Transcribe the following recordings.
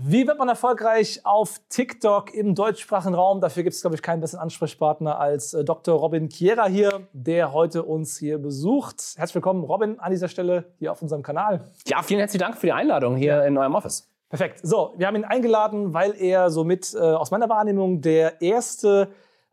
Wie wird man erfolgreich auf TikTok im deutschsprachigen Raum? Dafür gibt es, glaube ich, keinen besseren Ansprechpartner als äh, Dr. Robin Chiera hier, der heute uns hier besucht. Herzlich willkommen, Robin, an dieser Stelle hier auf unserem Kanal. Ja, vielen herzlichen Dank für die Einladung hier ja. in eurem Office. Perfekt. So, wir haben ihn eingeladen, weil er somit äh, aus meiner Wahrnehmung der erste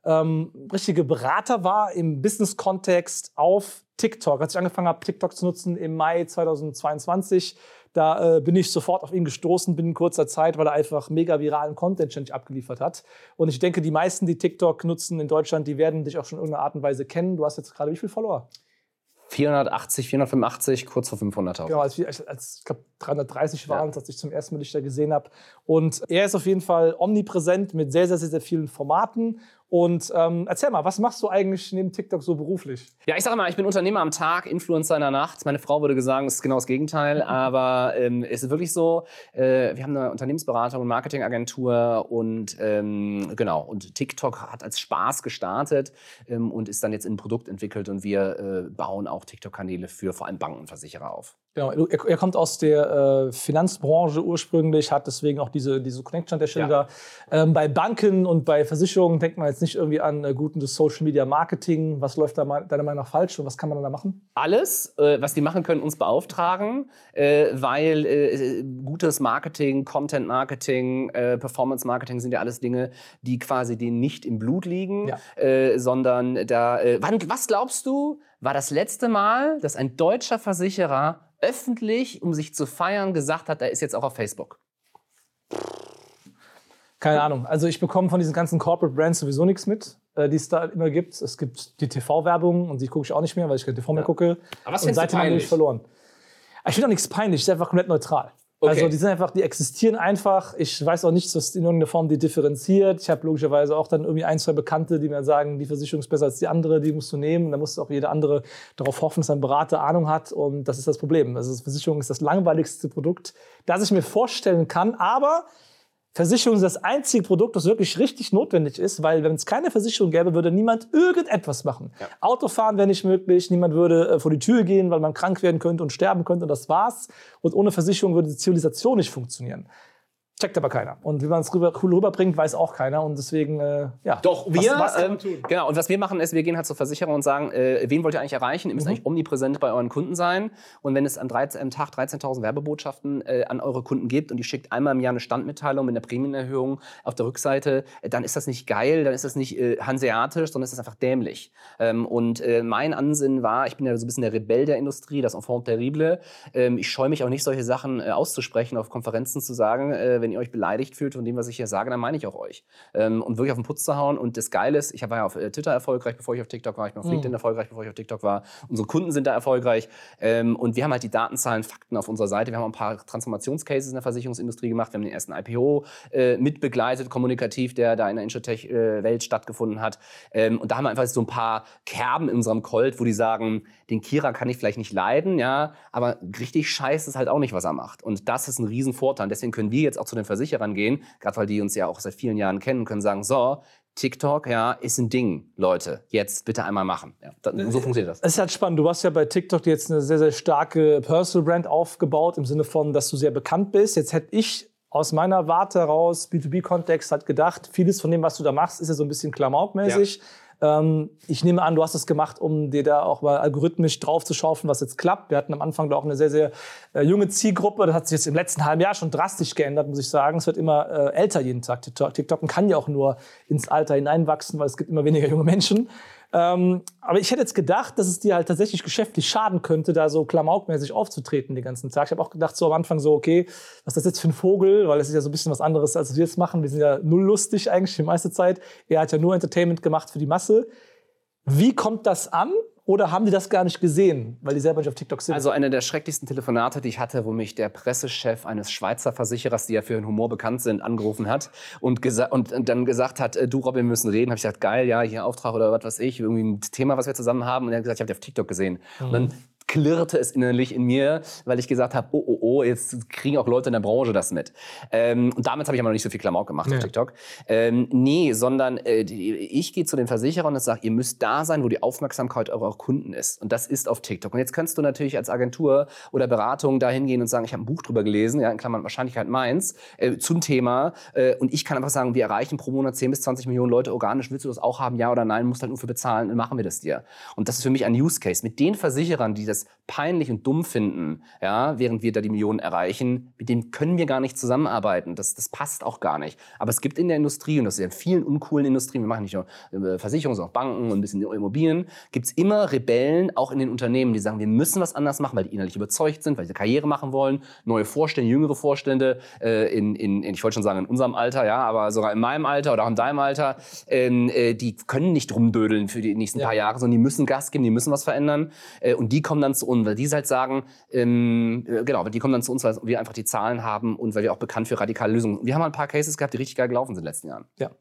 ähm, richtige Berater war im Business-Kontext auf TikTok. Als ich angefangen habe, TikTok zu nutzen im Mai 2022, da äh, bin ich sofort auf ihn gestoßen binnen kurzer Zeit, weil er einfach mega viralen Content ständig abgeliefert hat. Und ich denke, die meisten, die TikTok nutzen in Deutschland, die werden dich auch schon in irgendeiner Art und Weise kennen. Du hast jetzt gerade wie viele Follower? 480, 485, kurz vor 500.000. Genau, als, als, als ich glaube 330 waren ja. als ich zum ersten Mal dich da gesehen habe. Und er ist auf jeden Fall omnipräsent mit sehr, sehr, sehr, sehr vielen Formaten und ähm, erzähl mal, was machst du eigentlich neben TikTok so beruflich? Ja, ich sage mal, ich bin Unternehmer am Tag, Influencer in der Nacht. Meine Frau würde sagen, es ist genau das Gegenteil. Aber ähm, es ist wirklich so, äh, wir haben eine Unternehmensberatung und Marketingagentur und ähm, genau, und TikTok hat als Spaß gestartet ähm, und ist dann jetzt in ein Produkt entwickelt und wir äh, bauen auch TikTok-Kanäle für vor allem Banken und Versicherer auf. Genau, er, er kommt aus der äh, Finanzbranche ursprünglich, hat deswegen auch diese, diese Connection an der Stelle ja. da. Ähm, bei Banken und bei Versicherungen denkt man jetzt nicht irgendwie an äh, gutes Social Media Marketing. Was läuft da deiner Meinung nach falsch und was kann man da machen? Alles, äh, was die machen können, uns beauftragen, äh, weil äh, gutes Marketing, Content Marketing, äh, Performance Marketing sind ja alles Dinge, die quasi denen nicht im Blut liegen, ja. Äh, sondern da. wann, was glaubst du, war das letzte Mal, dass ein deutscher Versicherer öffentlich, um sich zu feiern, gesagt hat, er ist jetzt auch auf Facebook? Keine Ahnung. Also ich bekomme von diesen ganzen Corporate Brands sowieso nichts mit, äh, die es da immer gibt. Es gibt die TV-Werbung und die gucke ich auch nicht mehr, weil ich kein TV mehr gucke. Aber was und seitdem habe ich verloren. Ich finde auch nichts peinlich, ich bin einfach komplett neutral. Okay. Also die sind einfach, die existieren einfach. Ich weiß auch nichts, was in irgendeiner Form die differenziert. Ich habe logischerweise auch dann irgendwie ein, zwei Bekannte, die mir sagen, die Versicherung ist besser als die andere, die musst du nehmen. Dann muss auch jeder andere darauf hoffen, dass ein Berater Ahnung hat. Und das ist das Problem. Also Versicherung ist das langweiligste Produkt, das ich mir vorstellen kann. Aber Versicherung ist das einzige Produkt, das wirklich richtig notwendig ist, weil wenn es keine Versicherung gäbe, würde niemand irgendetwas machen. Ja. Autofahren wäre nicht möglich, niemand würde äh, vor die Tür gehen, weil man krank werden könnte und sterben könnte und das war's. Und ohne Versicherung würde die Zivilisation nicht funktionieren. Checkt aber keiner. Und wie man es rüber, cool rüberbringt, weiß auch keiner. Und deswegen, äh, ja. Doch, wir, was, was ähm, genau. Und was wir machen ist, wir gehen halt zur Versicherung und sagen, äh, wen wollt ihr eigentlich erreichen? Ihr müsst mhm. eigentlich omnipräsent bei euren Kunden sein. Und wenn es am, 13, am Tag 13.000 Werbebotschaften äh, an eure Kunden gibt und ihr schickt einmal im Jahr eine Standmitteilung mit einer Prämienerhöhung auf der Rückseite, äh, dann ist das nicht geil, dann ist das nicht äh, hanseatisch, sondern ist das einfach dämlich. Ähm, und äh, mein Ansinnen war, ich bin ja so ein bisschen der Rebell der Industrie, das Enfant terrible. Ähm, ich scheue mich auch nicht, solche Sachen auszusprechen, auf Konferenzen zu sagen, wenn ihr euch beleidigt fühlt, von dem, was ich hier sage, dann meine ich auch euch. Ähm, und wirklich auf den Putz zu hauen. Und das Geile ist, ich war ja auf äh, Twitter erfolgreich, bevor ich auf TikTok war. Ich bin auf mhm. LinkedIn erfolgreich, bevor ich auf TikTok war. Unsere Kunden sind da erfolgreich. Ähm, und wir haben halt die Datenzahlen, Fakten auf unserer Seite. Wir haben ein paar Transformationscases in der Versicherungsindustrie gemacht. Wir haben den ersten IPO äh, mitbegleitet, kommunikativ, der da in der Insurtech-Welt stattgefunden hat. Ähm, und da haben wir einfach so ein paar Kerben in unserem Colt, wo die sagen, den Kira kann ich vielleicht nicht leiden, ja, aber richtig scheiße ist halt auch nicht, was er macht. Und das ist ein Riesenvorteil. Deswegen können wir jetzt auch zu den Versicherern gehen, gerade weil die uns ja auch seit vielen Jahren kennen, können sagen, so, TikTok, ja, ist ein Ding, Leute. Jetzt bitte einmal machen. Ja, so funktioniert das. Es ist halt spannend. Du hast ja bei TikTok jetzt eine sehr, sehr starke Personal Brand aufgebaut, im Sinne von, dass du sehr bekannt bist. Jetzt hätte ich aus meiner Warte heraus, B2B-Kontext, halt gedacht, vieles von dem, was du da machst, ist ja so ein bisschen klamaukmäßig. Ja. Ähm, ich nehme an, du hast es gemacht, um dir da auch mal algorithmisch drauf zu schaufeln, was jetzt klappt. Wir hatten am Anfang da auch eine sehr, sehr äh, junge Zielgruppe. Das hat sich jetzt im letzten halben Jahr schon drastisch geändert, muss ich sagen. Es wird immer äh, älter jeden Tag. TikTok, TikTok kann ja auch nur ins Alter hineinwachsen, weil es gibt immer weniger junge Menschen. Ähm, aber ich hätte jetzt gedacht, dass es dir halt tatsächlich geschäftlich schaden könnte, da so klamaukmäßig aufzutreten den ganzen Tag. Ich habe auch gedacht, so am Anfang so, okay, was ist das jetzt für ein Vogel? Weil es ist ja so ein bisschen was anderes, als wir jetzt machen. Wir sind ja null lustig eigentlich die meiste Zeit. Er hat ja nur Entertainment gemacht für die Masse. Wie kommt das an? Oder haben die das gar nicht gesehen, weil die selber nicht auf TikTok sind? Also eine der schrecklichsten Telefonate, die ich hatte, wo mich der Pressechef eines Schweizer Versicherers, die ja für ihren Humor bekannt sind, angerufen hat und, und, dann gesagt hat, äh, du Robin, wir müssen reden. Habe ich gesagt, geil, ja, hier Auftrag oder was weiß ich, irgendwie ein Thema, was wir zusammen haben. Und er hat gesagt, ich habe dich auf TikTok gesehen. Mhm. Und dann klirrte es innerlich in mir, weil ich gesagt habe, oh, oh, oh, jetzt kriegen auch Leute in der Branche das mit. Ähm, und damit habe ich aber noch nicht so viel Klamauk gemacht ja. auf TikTok. Ähm, nee, sondern äh, ich gehe zu den Versicherern und sage, ihr müsst da sein, wo die Aufmerksamkeit eurer Kunden ist. Und das ist auf TikTok. Und jetzt kannst du natürlich als Agentur oder Beratung da hingehen und sagen, ich habe ein Buch drüber gelesen, ja, in Klammern Wahrscheinlichkeit meins, äh, zum Thema. Äh, und ich kann einfach sagen, wir erreichen pro Monat 10 bis 20 Millionen Leute organisch. Willst du das auch haben? Ja oder nein? Musst halt nur für bezahlen, dann machen wir das dir. Und das ist für mich ein Use Case. Mit den Versicherern, die das peinlich und dumm finden, ja, während wir da die Millionen erreichen, mit denen können wir gar nicht zusammenarbeiten. Das, das passt auch gar nicht. Aber es gibt in der Industrie, und das ist in vielen uncoolen Industrien, wir machen nicht nur äh, Versicherungen, sondern auch Banken und ein bisschen Immobilien, gibt es immer Rebellen, auch in den Unternehmen, die sagen, wir müssen was anders machen, weil die innerlich überzeugt sind, weil sie Karriere machen wollen, neue Vorstände, jüngere Vorstände, äh, in, in, ich wollte schon sagen, in unserem Alter, ja, aber sogar in meinem Alter oder auch in deinem Alter, ähm, äh, die können nicht rumdödeln für die nächsten ja. paar Jahre, sondern die müssen Gas geben, die müssen was verändern. Äh, und die kommen dann zu uns, weil die halt sagen, ähm, äh, genau, die kommen dann zu uns, weil wir einfach die Zahlen haben und weil wir auch bekannt für radikale Lösungen. Wir haben mal ein paar Cases gehabt, die richtig geil gelaufen sind in den letzten Jahren. Ja,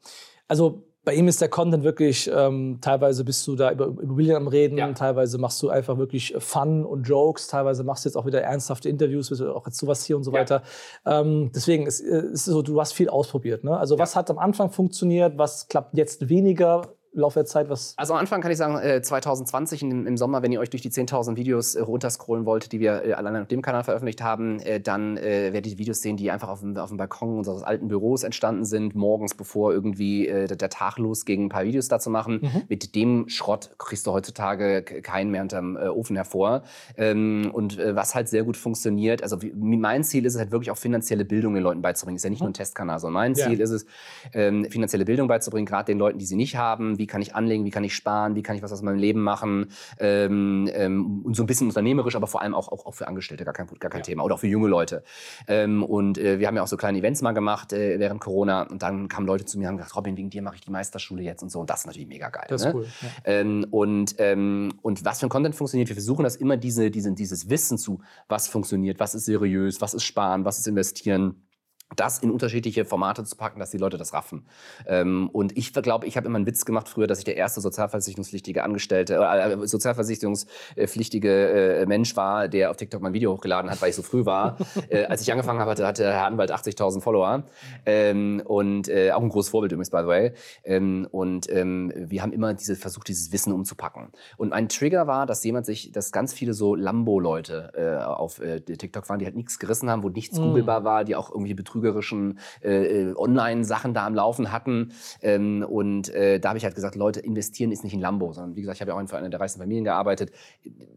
also bei ihm ist der Content wirklich, ähm, teilweise bist du da über Immobilien am Reden, ja. teilweise machst du einfach wirklich Fun und Jokes, teilweise machst du jetzt auch wieder ernsthafte Interviews, auch jetzt sowas hier und so ja. weiter. Ähm, deswegen ist es so, du hast viel ausprobiert. Ne? Also ja. was hat am Anfang funktioniert, was klappt jetzt weniger? Laufe der Zeit was? Also am Anfang kann ich sagen, äh, 2020 im, im, Sommer, wenn ihr euch durch die 10.000 Videos äh, runterscrollen wollt, die wir äh, alleine auf dem Kanal veröffentlicht haben, äh, dann äh, werdet ihr Videos sehen, die einfach auf dem, auf dem Balkon unseres alten Büros entstanden sind, morgens, bevor irgendwie äh, der Tag losging, ein paar Videos dazu machen. Mhm. Mit dem Schrott kriegst du heutzutage keinen mehr unterm äh, Ofen hervor. Ähm, und was halt sehr gut funktioniert, also wie, mein Ziel ist es halt wirklich auch finanzielle Bildung den Leuten beizubringen. Ist ja nicht mhm. nur ein Testkanal, sondern mein Ziel ja. ist es, ähm, finanzielle Bildung beizubringen, gerade den Leuten, die sie nicht haben, wie wie kann ich anlegen, wie kann ich sparen, wie kann ich was aus meinem Leben machen ähm, ähm, und so ein bisschen unternehmerisch, aber vor allem auch, auch, auch für Angestellte, gar kein, gar kein ja. Thema oder auch für junge Leute. Ähm, und äh, wir haben ja auch so kleine Events mal gemacht äh, während Corona und dann kamen Leute zu mir und haben gesagt, Robin, wegen dir mache ich die Meisterschule jetzt und so und das ist natürlich mega geil. Das ist ne? cool. Ja. Ähm, und, ähm, und was für ein Content funktioniert, wir versuchen das immer diese, diese, dieses Wissen zu, was funktioniert, was ist seriös, was ist sparen, was ist investieren das in unterschiedliche Formate zu packen, dass die Leute das raffen. Ähm, und ich glaube, ich habe immer einen Witz gemacht früher, dass ich der erste sozialversicherungspflichtige Angestellte, äh, äh, sozialversicherungspflichtige äh, Mensch war, der auf TikTok mein Video hochgeladen hat, weil ich so früh war. äh, als ich angefangen habe, hatte, hatte Herr Anwalt 80.000 Follower ähm, und äh, auch ein großes Vorbild übrigens, by the way. Ähm, und ähm, wir haben immer diese, versucht, dieses Wissen umzupacken. Und mein Trigger war, dass jemand sich, dass ganz viele so Lambo-Leute äh, auf TikTok waren, die halt nichts gerissen haben, wo nichts mm. googelbar war, die auch irgendwie betrügen betrügerischen äh, äh, Online-Sachen da am Laufen hatten. Ähm, und äh, da habe ich halt gesagt, Leute, investieren ist nicht in Lambo, sondern wie gesagt, ich habe ja auch für eine der reichsten Familien gearbeitet.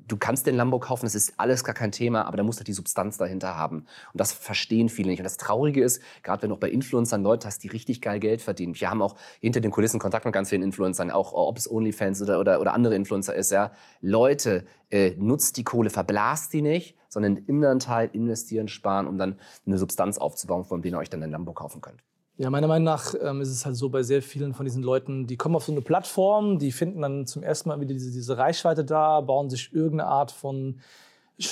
Du kannst den Lambo kaufen, das ist alles gar kein Thema, aber da musst du halt die Substanz dahinter haben. Und das verstehen viele nicht. Und das Traurige ist, gerade wenn du auch bei Influencern Leute hast, die richtig geil Geld verdienen. Wir haben auch hinter den Kulissen Kontakt mit ganz vielen Influencern, auch ob es OnlyFans oder, oder, oder andere Influencer ist. Ja. Leute, äh, nutzt die Kohle, verblasst die nicht, sondern im anderen Teil investieren, sparen, um dann eine Substanz aufzubauen, von der ihr euch dann ein Lambo kaufen könnt. Ja, meiner Meinung nach ähm, ist es halt so bei sehr vielen von diesen Leuten, die kommen auf so eine Plattform, die finden dann zum ersten Mal wieder diese, diese Reichweite da, bauen sich irgendeine Art von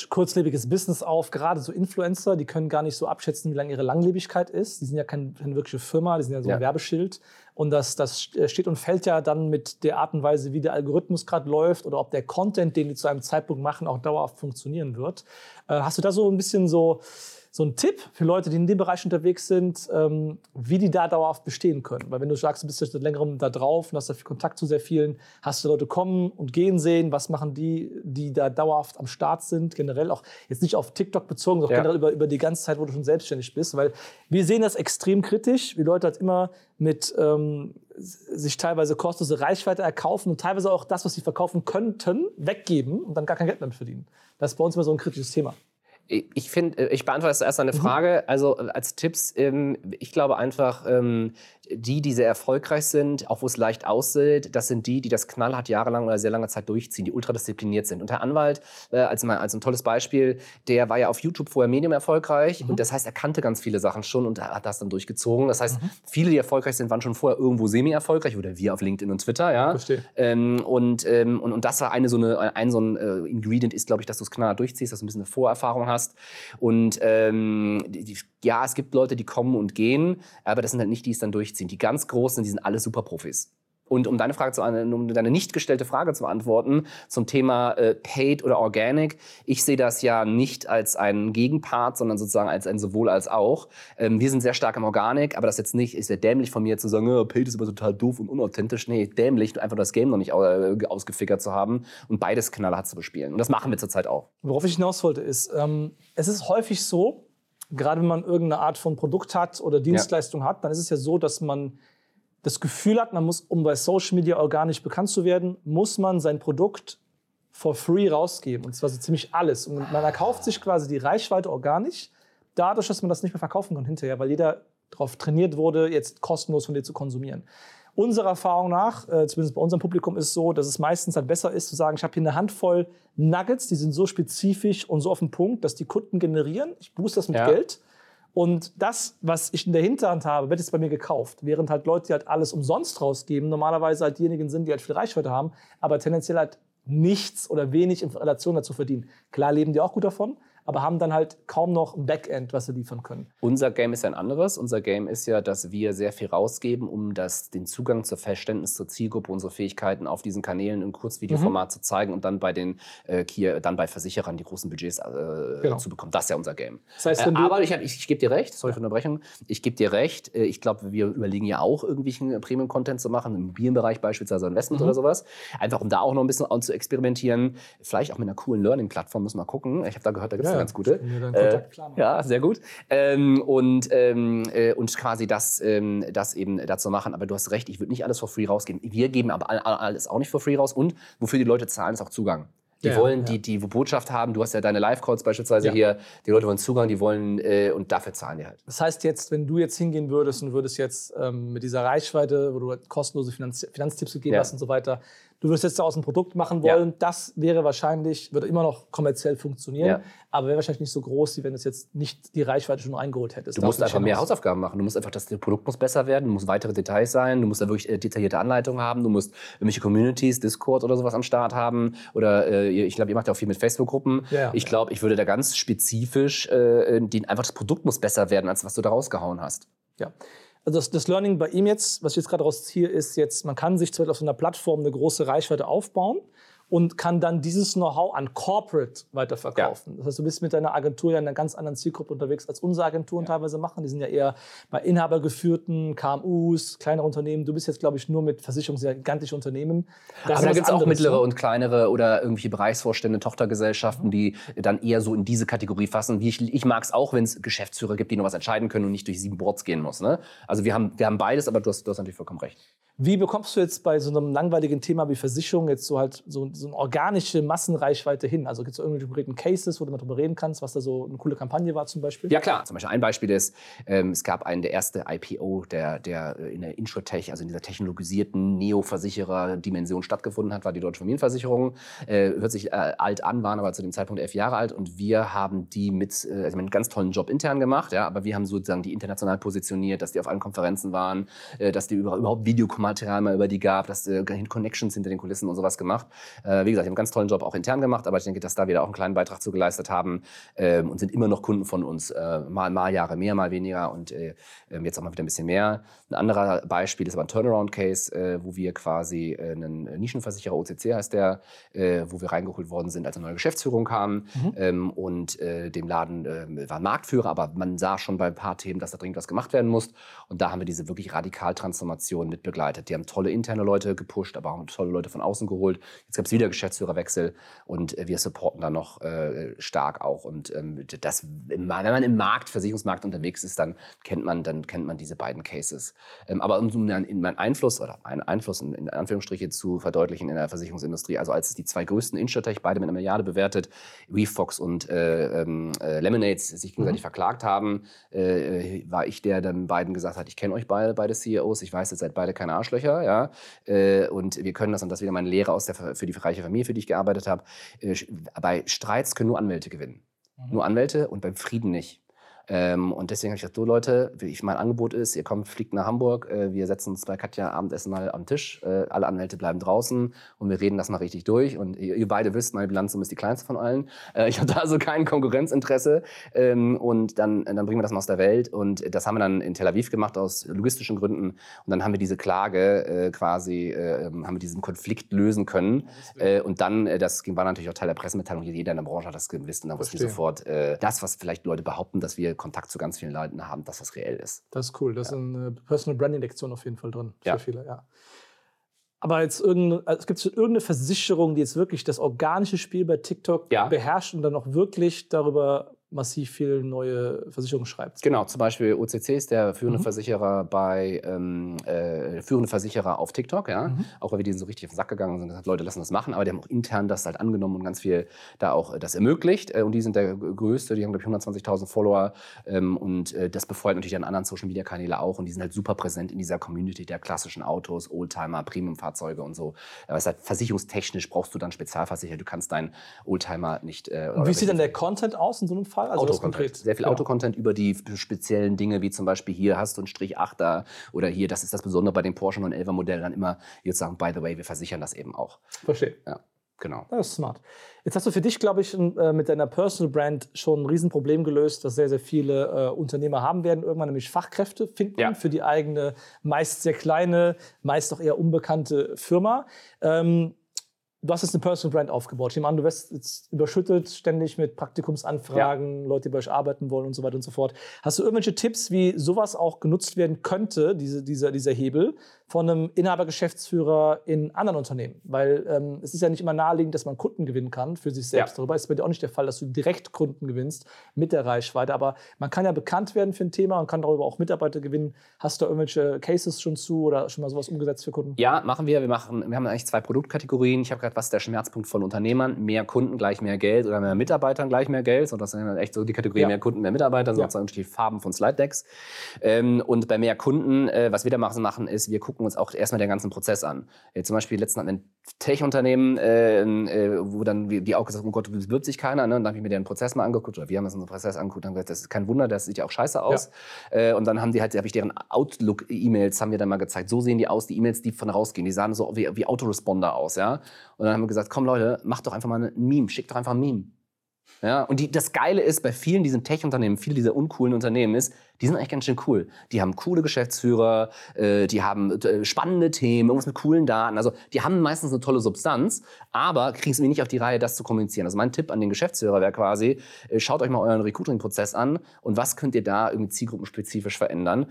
kurzlebiges Business auf. Gerade so Influencer, die können gar nicht so abschätzen, wie lange ihre Langlebigkeit ist. Die sind ja keine, keine wirkliche Firma, die sind ja so ein Werbeschild. Und das, das steht und fällt ja dann mit der Art und Weise, wie der Algorithmus gerade läuft oder ob der Content, den die zu einem Zeitpunkt machen, auch dauerhaft funktionieren wird. Äh, hast du da so ein bisschen so so ein Tipp für Leute, die in dem Bereich unterwegs sind, ähm, wie die da dauerhaft bestehen können. Weil wenn du sagst, du bist seit längerem da drauf und hast da viel Kontakt zu sehr vielen, hast du Leute kommen und gehen sehen, was machen die, die da dauerhaft am Start sind, generell auch jetzt nicht auf TikTok bezogen, sondern ja. generell über, über die ganze Zeit, wo du schon selbstständig bist. Weil wir sehen das extrem kritisch, wie Leute halt immer mit ähm, sich teilweise kostenlose Reichweite erkaufen und teilweise auch das, was sie verkaufen könnten, weggeben und dann gar kein Geld damit verdienen. Das ist bei uns immer so ein kritisches Thema. Ich finde, äh, ich beantworte erst eine mhm. Frage. Also äh, als Tipps, ähm, ich glaube einfach, ähm, die, die sehr erfolgreich sind, auch wo es leicht aussieht, das sind die, die das knallhart jahrelang oder sehr lange Zeit durchziehen, die ultradiszipliniert sind. Und der Anwalt, äh, als, mal, als ein tolles Beispiel, der war ja auf YouTube vorher Medium erfolgreich mhm. und das heißt, er kannte ganz viele Sachen schon und hat das dann durchgezogen. Das heißt, mhm. viele, die erfolgreich sind, waren schon vorher irgendwo semi-erfolgreich oder wir auf LinkedIn und Twitter, ja. Verstehe. Ähm, und, ähm, und, und das war eine so eine, ein so ein äh, Ingredient ist, glaube ich, dass du es knallhart durchziehst, dass du ein bisschen eine Vorerfahrung hast. Und ähm, die, die, ja, es gibt Leute, die kommen und gehen, aber das sind halt nicht die, die es dann durchziehen. Die ganz Großen, die sind alle Superprofis. Und um deine Frage zu um deine nicht gestellte Frage zu beantworten zum Thema äh, Paid oder Organic, ich sehe das ja nicht als einen Gegenpart, sondern sozusagen als ein sowohl als auch. Ähm, wir sind sehr stark im Organic, aber das jetzt nicht, ist ja dämlich von mir zu sagen, oh, Paid ist aber total doof und unauthentisch. Nee, dämlich, einfach das Game noch nicht äh, ausgefickert zu haben und beides Kanalle hat zu bespielen. Und das machen wir zurzeit auch. Worauf ich hinaus wollte, ist, ähm, es ist häufig so, gerade wenn man irgendeine Art von Produkt hat oder Dienstleistung ja. hat, dann ist es ja so, dass man das Gefühl hat, man muss, um bei Social Media organisch bekannt zu werden, muss man sein Produkt for free rausgeben. Und zwar so ziemlich alles. Und man erkauft sich quasi die Reichweite organisch, dadurch, dass man das nicht mehr verkaufen kann hinterher, weil jeder darauf trainiert wurde, jetzt kostenlos von dir zu konsumieren. Unserer Erfahrung nach, äh, zumindest bei unserem Publikum, ist es so, dass es meistens halt besser ist zu sagen, ich habe hier eine Handvoll Nuggets, die sind so spezifisch und so auf den Punkt, dass die Kunden generieren. Ich booste das mit ja. Geld. Und das, was ich in der Hinterhand habe, wird jetzt bei mir gekauft. Während halt Leute, die halt alles umsonst rausgeben, normalerweise halt diejenigen sind, die halt viel Reichweite haben, aber tendenziell halt nichts oder wenig in Relation dazu verdienen. Klar leben die auch gut davon, aber haben dann halt kaum noch ein Backend, was sie liefern können. Unser Game ist ein anderes. Unser Game ist ja, dass wir sehr viel rausgeben, um das, den Zugang zur Verständnis zur Zielgruppe, unsere Fähigkeiten auf diesen Kanälen im Kurzvideoformat mhm. zu zeigen und dann bei den äh, hier, dann bei Versicherern die großen Budgets äh, genau. zu bekommen. Das ist ja unser Game. Das heißt, äh, aber ich, ich, ich gebe dir recht, sorry für die Unterbrechung, ich gebe dir recht, äh, ich glaube, wir überlegen ja auch, irgendwelchen Premium-Content zu machen, im Immobilienbereich beispielsweise Investment mhm. oder sowas. Einfach um da auch noch ein bisschen zu experimentieren. Vielleicht auch mit einer coolen Learning-Plattform, müssen wir mal gucken. Ich habe da gehört, da gibt es eine ganz gute. Äh, ja, sehr gut. Ähm, und, ähm, äh, und quasi das, ähm, das eben dazu machen. Aber du hast recht, ich würde nicht alles for free rausgeben. Wir geben aber alles auch nicht for free raus. Und wofür die Leute zahlen, ist auch Zugang. Die ja, wollen ja. Die, die Botschaft haben. Du hast ja deine Live-Calls beispielsweise ja. hier. Die Leute wollen Zugang, die wollen äh, und dafür zahlen die halt. Das heißt jetzt, wenn du jetzt hingehen würdest und würdest jetzt ähm, mit dieser Reichweite, wo du halt kostenlose Finanz Finanztipps gegeben hast und so weiter, du wirst jetzt daraus ein Produkt machen wollen, ja. das wäre wahrscheinlich, würde immer noch kommerziell funktionieren, ja. aber wäre wahrscheinlich nicht so groß, wie wenn du jetzt nicht die Reichweite schon eingeholt hättest. Du musst einfach mehr Hausaufgaben machen. Du musst einfach, das Produkt muss besser werden, du musst weitere Details sein, du musst da wirklich äh, detaillierte Anleitungen haben, du musst irgendwelche Communities, Discord oder sowas am Start haben. Oder äh, ich glaube, ihr macht ja auch viel mit Facebook-Gruppen. Ja, ich glaube, ich würde da ganz spezifisch, äh, den, einfach das Produkt muss besser werden, als was du da rausgehauen hast. Ja. Also das, das, Learning bei ihm jetzt, was ich jetzt gerade rausziehe, ist jetzt, man kann sich zwar auf so einer Plattform eine große Reichweite aufbauen, und kann dann dieses Know-how an Corporate weiterverkaufen. Ja. Das heißt, du bist mit deiner Agentur ja in einer ganz anderen Zielgruppe unterwegs, als unsere Agenturen ja. teilweise machen. Die sind ja eher bei inhabergeführten KMUs, kleinere Unternehmen. Du bist jetzt, glaube ich, nur mit Versicherungen, sehr gigantische Unternehmen. Das Aber da gibt es auch mittlere ne? und kleinere oder irgendwelche Bereichsvorstände, Tochtergesellschaften, mhm. die dann eher so in diese Kategorie fassen. Ich, ich mag es auch, wenn es Geschäftsführer gibt, die noch was entscheiden können und nicht durch sieben Boards gehen muss. Ne? Also wir haben, wir haben beides, aber du hast, du hast natürlich vollkommen recht. Wie bekommst du jetzt bei so einem langweiligen Thema wie Versicherung jetzt so halt so, so eine organische Massenreichweite hin? Also gibt es irgendwelche konkreten Cases, wo du mal drüber reden kannst, was da so eine coole Kampagne war zum Beispiel? Ja klar, zum Beispiel ein Beispiel ist, ähm, es gab einen der erste IPO, der, der in der Insurtech, also in dieser technologisierten Neo-Versicherer-Dimension stattgefunden hat, war die Deutsche Familienversicherung. Äh, hört sich äh, alt an, waren aber zu dem Zeitpunkt elf Jahre alt und wir haben die mit, äh, also einen ganz tollen Job intern gemacht, ja, aber wir haben sozusagen die international positioniert, dass die auf allen Konferenzen waren, äh, dass die über, überhaupt Videokommentare mal über die gab, dass äh, Connections hinter den Kulissen und sowas gemacht. Äh, wie gesagt, ich habe einen ganz tollen Job auch intern gemacht, aber ich denke, dass da wieder auch einen kleinen Beitrag zu geleistet haben ähm, und sind immer noch Kunden von uns. Äh, mal, mal Jahre mehr, mal weniger und äh, ähm, jetzt auch mal wieder ein bisschen mehr. Ein anderer Beispiel ist aber ein Turnaround-Case, äh, wo wir quasi äh, einen Nischenversicherer, OCC heißt der, wo wir reingeholt worden sind, als eine neue Geschäftsführung kam mhm. ähm, und dem Laden war Marktführer, aber man sah schon bei ein paar Themen, dass da dringend was gemacht werden muss. Und da haben wir diese wirklich Radikaltransformation mit begleitet. Die haben tolle interne Leute gepusht, aber auch tolle Leute von außen geholt. Jetzt gab es wieder Geschäftsführerwechsel und äh, wir supporten da noch äh, stark auch. Und ähm, das, wenn man im Markt, Versicherungsmarkt unterwegs ist, dann kennt man, dann kennt man diese beiden Cases. Ähm, aber um in meinen Einfluss oder einen Einfluss in, Anführungsstriche zu verdeutlichen in der Versicherungsindustrie, also als es die zwei größten Insurtech, beide mit einer Milliarde bewertet, WeFox und äh, ähm, äh, Lemonades sich gegenseitig mhm. verklagt haben, äh, war ich der, der den beiden gesagt hat, ich kenne euch beide, beide CEOs, ich weiß, ihr seid beide keine Arschlöcher, ja, äh, und wir können das und das wieder meine Lehre aus der, für die reiche Familie, für die ich gearbeitet habe. Äh, bei Streits können nur Anwälte gewinnen. Mhm. Nur Anwälte und beim Frieden nicht. Ähm, und deswegen habe ich gesagt, du Leute, ich, mein Angebot ist, ihr kommt, fliegt nach Hamburg, äh, wir setzen uns bei Katja Abendessen mal am Tisch, äh, alle Anwälte bleiben draußen und wir reden das mal richtig durch. Und ihr, ihr beide wisst, meine Bilanzsumme ist die kleinste von allen. Äh, ich habe da also kein Konkurrenzinteresse. Ähm, und dann, dann bringen wir das mal aus der Welt. Und das haben wir dann in Tel Aviv gemacht aus logistischen Gründen. Und dann haben wir diese Klage äh, quasi, äh, haben wir diesen Konflikt lösen können. Äh, und dann, äh, das war natürlich auch Teil der Pressemitteilung, jeder in der Branche hat das gewusst. Und dann wussten wir sofort, äh, das, was vielleicht Leute behaupten, dass wir Kontakt zu ganz vielen Leuten haben, dass das reell ist. Das ist cool. Das ja. ist eine Personal Branding Lektion auf jeden Fall drin für ja. viele, ja. Aber jetzt irgendeine, also es gibt irgendeine Versicherung, die jetzt wirklich das organische Spiel bei TikTok ja. beherrscht und dann auch wirklich darüber massiv viel neue Versicherungen schreibt. Genau, zum Beispiel OCC ist der führende mhm. Versicherer bei ähm, äh, führende Versicherer auf TikTok, ja. Mhm. Auch weil wir denen so richtig auf den Sack gegangen sind gesagt, Leute, lassen das machen, aber die haben auch intern das halt angenommen und ganz viel da auch äh, das ermöglicht. Äh, und die sind der größte, die haben, glaube ich, 120.000 Follower ähm, und äh, das befeuert natürlich an anderen Social Media Kanäle auch und die sind halt super präsent in dieser Community der klassischen Autos, Oldtimer, Premiumfahrzeuge und so. Aber es halt versicherungstechnisch brauchst du dann Spezialversicherer, du kannst deinen Oldtimer nicht. Äh, und wie sieht dann der Content aus in so einem Fall? Fall? Also Autocontent. Sehr viel genau. Autocontent über die speziellen Dinge, wie zum Beispiel hier hast du einen Strich 8er oder hier, das ist das Besondere bei dem Porsche 911er Modell, dann immer jetzt sagen, by the way, wir versichern das eben auch. Verstehe. Ja. Genau. Das ist smart. Jetzt hast du für dich, glaube ich, äh, mit deiner Personal Brand schon ein Riesenproblem gelöst, das sehr, sehr viele äh, Unternehmer haben werden, irgendwann nämlich Fachkräfte finden ja. für die eigene, meist sehr kleine, meist auch eher unbekannte Firma. Ähm, du hast jetzt eine Personal Brand aufgebaut. Ich nehme an, du wirst jetzt überschüttet ständig mit Praktikumsanfragen, ja. Leute, die bei euch arbeiten wollen und so weiter und so fort. Hast du irgendwelche Tipps, wie sowas auch genutzt werden könnte, diese, dieser, dieser Hebel, von einem Inhaber, Geschäftsführer in anderen Unternehmen? Weil ähm, es ist ja nicht immer naheliegend, dass man Kunden gewinnen kann für sich selbst. Ja. Darüber ist bei dir auch nicht der Fall, dass du direkt Kunden gewinnst mit der Reichweite. Aber man kann ja bekannt werden für ein Thema und kann darüber auch Mitarbeiter gewinnen. Hast du irgendwelche Cases schon zu oder schon mal sowas umgesetzt für Kunden? Ja, machen wir. Wir, machen, wir haben eigentlich zwei Produktkategorien. Ich habe gerade, was ist der Schmerzpunkt von Unternehmern? Mehr Kunden gleich mehr Geld oder mehr Mitarbeitern gleich mehr Geld. Und das sind echt so die Kategorie ja. mehr Kunden, mehr Mitarbeiter, ja. sozusagen die Farben von Slide Decks. Ähm, und bei mehr Kunden, äh, was wir da machen, ist, wir gucken uns auch erstmal den ganzen Prozess an. Äh, zum Beispiel letztens hatten wir ein Tech-Unternehmen, äh, äh, wo dann die auch gesagt haben, oh Gott, bewirbt sich keiner. Ne? Und dann habe ich mir den Prozess mal angeguckt, oder wir haben uns unseren Prozess angeguckt und haben gesagt, das ist kein Wunder, das sieht ja auch scheiße aus. Ja. Äh, und dann haben die halt, habe ich deren Outlook-E-Mails, haben wir dann mal gezeigt. So sehen die aus, die E-Mails, die von rausgehen. Die sahen so wie, wie Autoresponder aus, ja. Und dann haben wir gesagt, komm Leute, macht doch einfach mal ein Meme, schickt doch einfach ein Meme. Ja, und die, das Geile ist bei vielen diesen Tech-Unternehmen, viele dieser uncoolen Unternehmen ist, die sind eigentlich ganz schön cool. Die haben coole Geschäftsführer, äh, die haben äh, spannende Themen, irgendwas mit coolen Daten. Also die haben meistens eine tolle Substanz, aber kriegen es mir nicht auf die Reihe, das zu kommunizieren. Also mein Tipp an den Geschäftsführer wäre quasi, äh, schaut euch mal euren Recruiting-Prozess an und was könnt ihr da irgendwie zielgruppenspezifisch verändern.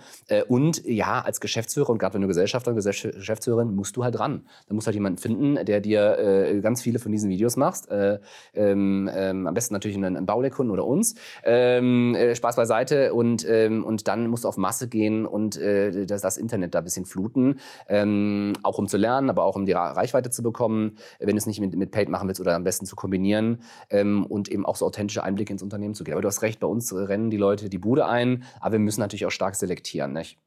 Und ja, als Geschäftsführer und gerade wenn du Gesellschafter und Geschäftsführerin, musst du halt ran. Da musst du halt jemanden finden, der dir ganz viele von diesen Videos machst. Äh, ähm, ähm, am besten natürlich einen, einen Baulehrkunden oder uns. Ähm, Spaß beiseite und ähm, und dann musst du auf Masse gehen und äh, das, das, Internet da ein bisschen fluten, ähm, auch um zu lernen, aber auch um die Reichweite zu bekommen, wenn du es nicht mit, mit Paid machen willst oder am besten zu kombinieren ähm, und eben auch so authentische Einblicke ins Unternehmen zu geben. Aber du hast recht, bei uns rennen die Leute die Bude ein, aber wir müssen natürlich auch stark selektieren, nicht?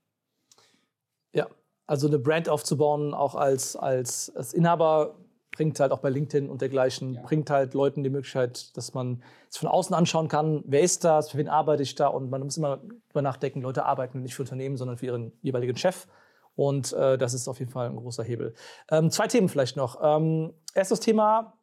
Ja, also eine Brand aufzubauen, auch als, als, als Inhaber bringt halt auch bei LinkedIn und dergleichen, ja. bringt halt Leuten die Möglichkeit, dass man es von außen anschauen kann, wer ist das, für wen arbeite ich da und man muss immer darüber nachdenken, Leute arbeiten nicht für Unternehmen, sondern für ihren jeweiligen Chef. Und äh, das ist auf jeden Fall ein großer Hebel. Ähm, zwei Themen vielleicht noch. Ähm, erstes Thema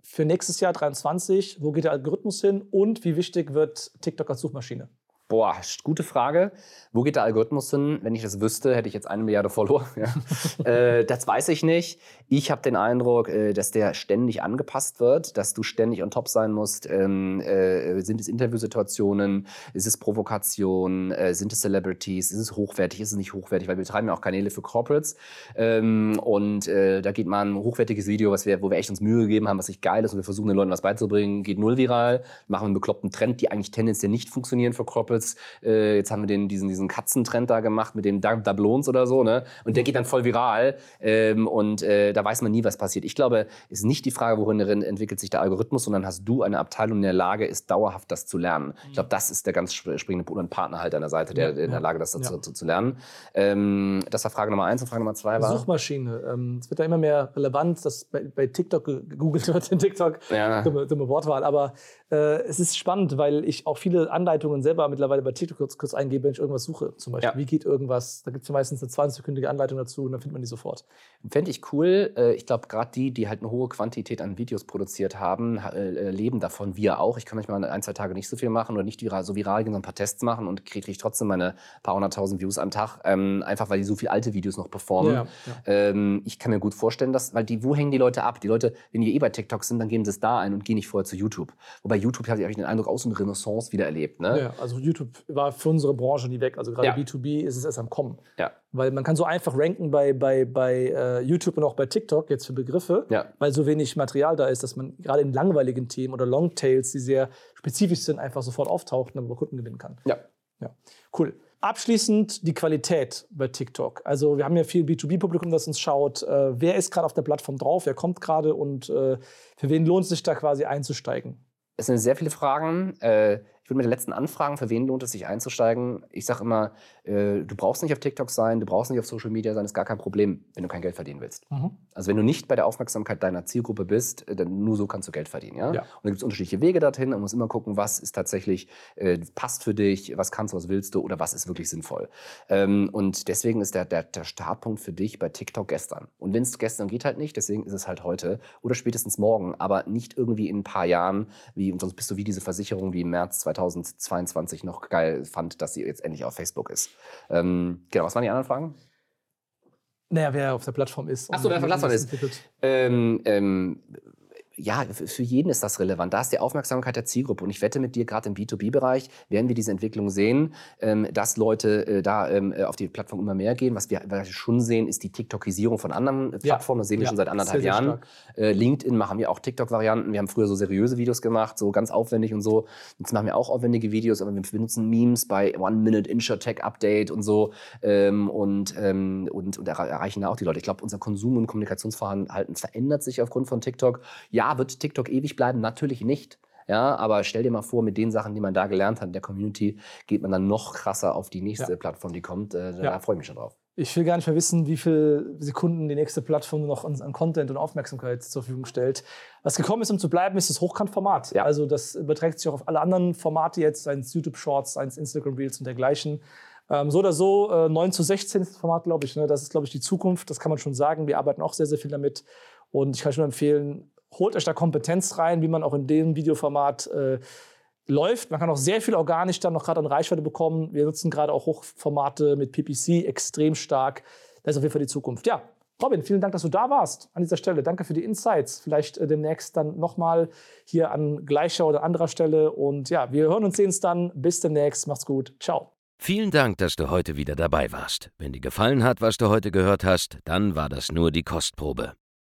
für nächstes Jahr 23. Wo geht der Algorithmus hin und wie wichtig wird TikTok als Suchmaschine? Boah, gute Frage. Wo geht der Algorithmus hin? Wenn ich das wüsste, hätte ich jetzt eine Milliarde Follower. Ja. äh, das weiß ich nicht. Ich habe den Eindruck, äh, dass der ständig angepasst wird, dass du ständig on top sein musst. Ähm, äh, sind es Interviewsituationen? Ist es Provokation? Äh, sind es Celebrities? Ist es hochwertig? Ist es nicht hochwertig? Weil wir betreiben ja auch Kanäle für Corporates. Ähm, und äh, da geht mal ein hochwertiges Video, was wir, wo wir echt uns Mühe gegeben haben, was sich geil ist und wir versuchen den Leuten was beizubringen, geht null viral. Machen einen bekloppten Trend, die eigentlich tendenziell nicht funktionieren für Corporates. Äh, jetzt haben wir den, diesen, diesen Katzentrend da gemacht mit den Dablons oder so. Ne? Und der geht dann voll viral. Ähm, und äh, da weiß man nie, was passiert. Ich glaube, es ist nicht die Frage, worin entwickelt sich der Algorithmus, sondern hast du eine Abteilung, die in der Lage ist, dauerhaft das zu lernen. Ich glaube, das ist der ganz springende Punkt. Ein Partner halt an der Seite, der, der in der Lage ist, das ja. zu, zu, lernen. Ähm, das war Frage Nummer eins. Und Frage Nummer zwei war? Suchmaschine. Ähm, es wird da immer mehr relevant, dass bei, bei TikTok gegoogelt wird, in TikTok. Ja. Dumme, dumme Wortwahl. Aber äh, es ist spannend, weil ich auch viele Anleitungen selber mittlerweile bei TikTok kurz, kurz eingebe, wenn ich irgendwas suche. Zum Beispiel, ja. wie geht irgendwas? Da gibt es ja meistens eine 20-sekündige Anleitung dazu und dann findet man die sofort. Fände ich cool. Äh, ich glaube, gerade die, die halt eine hohe Quantität an Videos produziert haben, äh, leben davon. Wir auch. Ich kann manchmal ein, zwei Tage nicht so viel machen oder nicht so viral gehen, sondern ein paar Tests machen und kriege ich trotzdem meine paar hunderttausend Views am Tag. Ähm, einfach weil die so viele alte Videos noch performen. Ja, ja. Ähm, ich kann mir gut vorstellen, dass, weil die, wo hängen die Leute ab? Die Leute, wenn die eh bei TikTok sind, dann geben sie es da ein und gehen nicht vorher zu YouTube. Wobei YouTube habe ich den Eindruck, auch so eine Renaissance wieder erlebt. Ne? Ja, also YouTube war für unsere Branche nie weg. Also gerade ja. B2B ist es erst am Kommen. Ja. Weil man kann so einfach ranken bei, bei, bei uh, YouTube und auch bei TikTok jetzt für Begriffe, ja. weil so wenig Material da ist, dass man gerade in langweiligen Themen oder Longtails, die sehr spezifisch sind, einfach sofort auftaucht und dann Kunden gewinnen kann. Ja. ja. Cool. Abschließend die Qualität bei TikTok. Also wir haben ja viel B2B-Publikum, das uns schaut. Äh, wer ist gerade auf der Plattform drauf? Wer kommt gerade und äh, für wen lohnt es sich da quasi einzusteigen? Es sind sehr viele Fragen. Äh, ich würde mit den letzten Anfragen, für wen lohnt es sich einzusteigen? Ich sage immer, äh, du brauchst nicht auf TikTok sein, du brauchst nicht auf Social Media sein, ist gar kein Problem, wenn du kein Geld verdienen willst. Mhm. Also wenn du nicht bei der Aufmerksamkeit deiner Zielgruppe bist, äh, dann nur so kannst du Geld verdienen. Ja? ja. Und da gibt es unterschiedliche Wege dorthin. Man muss immer gucken, was ist tatsächlich, äh, passt für dich, was kannst du, was willst du oder was ist wirklich sinnvoll. Ähm, und deswegen ist der, der, der Startpunkt für dich bei TikTok gestern. Und wenn es gestern geht halt nicht, deswegen ist es halt heute oder spätestens morgen, aber nicht irgendwie in ein paar Jahren, wie, sonst bist du wie diese Versicherung, die im März 2022 2020 noch geil fand, dass sie jetzt endlich auf Facebook ist. Ähm, genau, was waren die anderen Fragen? Naja, wer auf der Plattform ist. Achso, wer auf der Plattform ist. Ähm, ähm, ja, für jeden ist das relevant. Da ist die Aufmerksamkeit der Zielgruppe. Und ich wette mit dir, gerade im B2B-Bereich werden wir diese Entwicklung sehen, ähm, dass Leute äh, da ähm, äh, auf die Plattform immer mehr gehen. Was wir, schon sehen, ist die TikTokisierung von anderen äh, Plattformen. Das sehen wir ja, schon seit anderthalb sehr, Jahren. Sehr LinkedIn machen wir auch TikTok-Varianten. Wir haben früher so seriöse Videos gemacht, so ganz aufwendig und so. Jetzt machen wir auch aufwendige Videos, aber wir benutzen Memes bei One-Minute Insure-Tech-Update und so ähm, und, und, und erreichen da auch die Leute. Ich glaube, unser Konsum- und Kommunikationsverhalten verändert sich aufgrund von TikTok. Ja, ja, wird TikTok ewig bleiben? Natürlich nicht. Ja, aber stell dir mal vor, mit den Sachen, die man da gelernt hat in der Community, geht man dann noch krasser auf die nächste ja. Plattform, die kommt. Äh, da ja. freue ich mich schon drauf. Ich will gar nicht mehr wissen, wie viele Sekunden die nächste Plattform noch an, Content und Aufmerksamkeit zur Verfügung stellt. Was gekommen ist, um zu bleiben, ist das Hochkantformat. Ja. Also das überträgt sich auch auf alle anderen Formate jetzt, seien es YouTube Shorts, seien es Instagram Reels und dergleichen. Ähm, so oder so, äh, 9 zu 16 ist das Format, glaube ich. Ne? Das ist, glaube ich, die Zukunft. Das kann man schon sagen. Wir arbeiten auch sehr, sehr viel damit. Und ich kann schon empfehlen, holt euch da Kompetenz rein, wie man auch in dem Videoformat äh, läuft. Man kann auch sehr viel organisch dann noch gerade an Reichweite bekommen. Wir nutzen gerade auch Hochformate mit PPC extrem stark. Das ist auf jeden Fall die Zukunft. Ja, Robin, vielen Dank, dass du da warst an dieser Stelle. Danke für die Insights. Vielleicht äh, demnächst dann nochmal hier an gleicher oder anderer Stelle. Und ja, wir hören uns, sehen uns dann. Bis demnächst. Macht's gut. Ciao. Vielen Dank, dass du heute wieder dabei warst. Wenn dir gefallen hat, was du heute gehört hast, dann war das nur die Kostprobe.